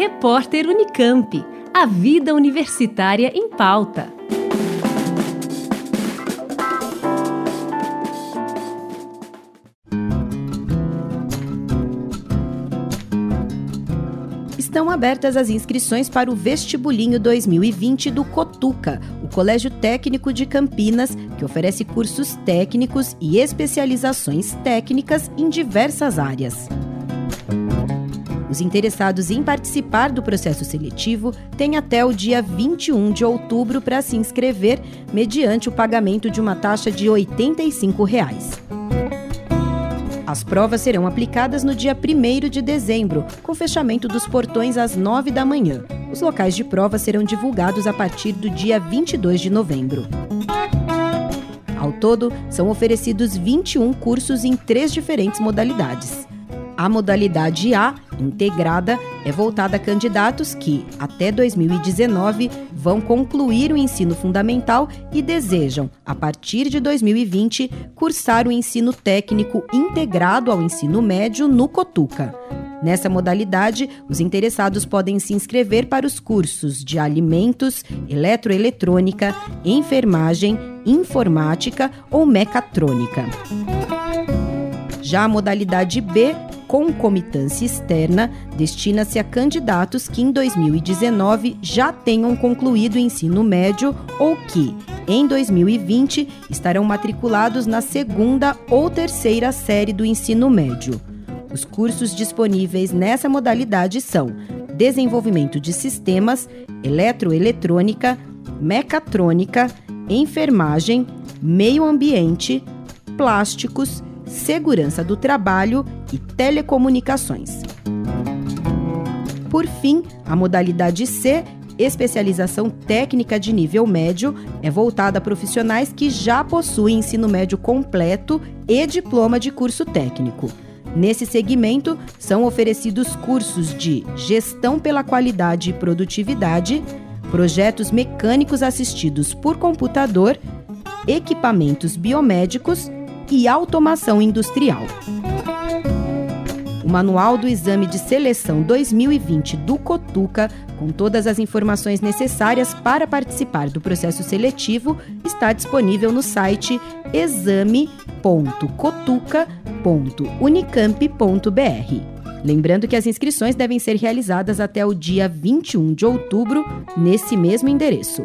Repórter Unicamp. A vida universitária em pauta. Estão abertas as inscrições para o Vestibulinho 2020 do Cotuca, o Colégio Técnico de Campinas, que oferece cursos técnicos e especializações técnicas em diversas áreas. Os interessados em participar do processo seletivo têm até o dia 21 de outubro para se inscrever, mediante o pagamento de uma taxa de 85 reais. As provas serão aplicadas no dia 1 de dezembro, com fechamento dos portões às 9 da manhã. Os locais de prova serão divulgados a partir do dia 22 de novembro. Ao todo, são oferecidos 21 cursos em três diferentes modalidades. A modalidade A, integrada, é voltada a candidatos que, até 2019, vão concluir o ensino fundamental e desejam, a partir de 2020, cursar o ensino técnico integrado ao ensino médio no Cotuca. Nessa modalidade, os interessados podem se inscrever para os cursos de alimentos, eletroeletrônica, enfermagem, informática ou mecatrônica. Já a modalidade B concomitância externa destina-se a candidatos que em 2019 já tenham concluído o ensino médio ou que, em 2020, estarão matriculados na segunda ou terceira série do ensino médio. Os cursos disponíveis nessa modalidade são Desenvolvimento de Sistemas, Eletroeletrônica, Mecatrônica, Enfermagem, Meio Ambiente, Plásticos, segurança do trabalho e telecomunicações. Por fim, a modalidade C, especialização técnica de nível médio, é voltada a profissionais que já possuem ensino médio completo e diploma de curso técnico. Nesse segmento, são oferecidos cursos de Gestão pela Qualidade e Produtividade, Projetos Mecânicos Assistidos por Computador, Equipamentos Biomédicos e automação industrial. O Manual do Exame de Seleção 2020 do Cotuca, com todas as informações necessárias para participar do processo seletivo, está disponível no site exame.cotuca.unicamp.br. Lembrando que as inscrições devem ser realizadas até o dia 21 de outubro, nesse mesmo endereço.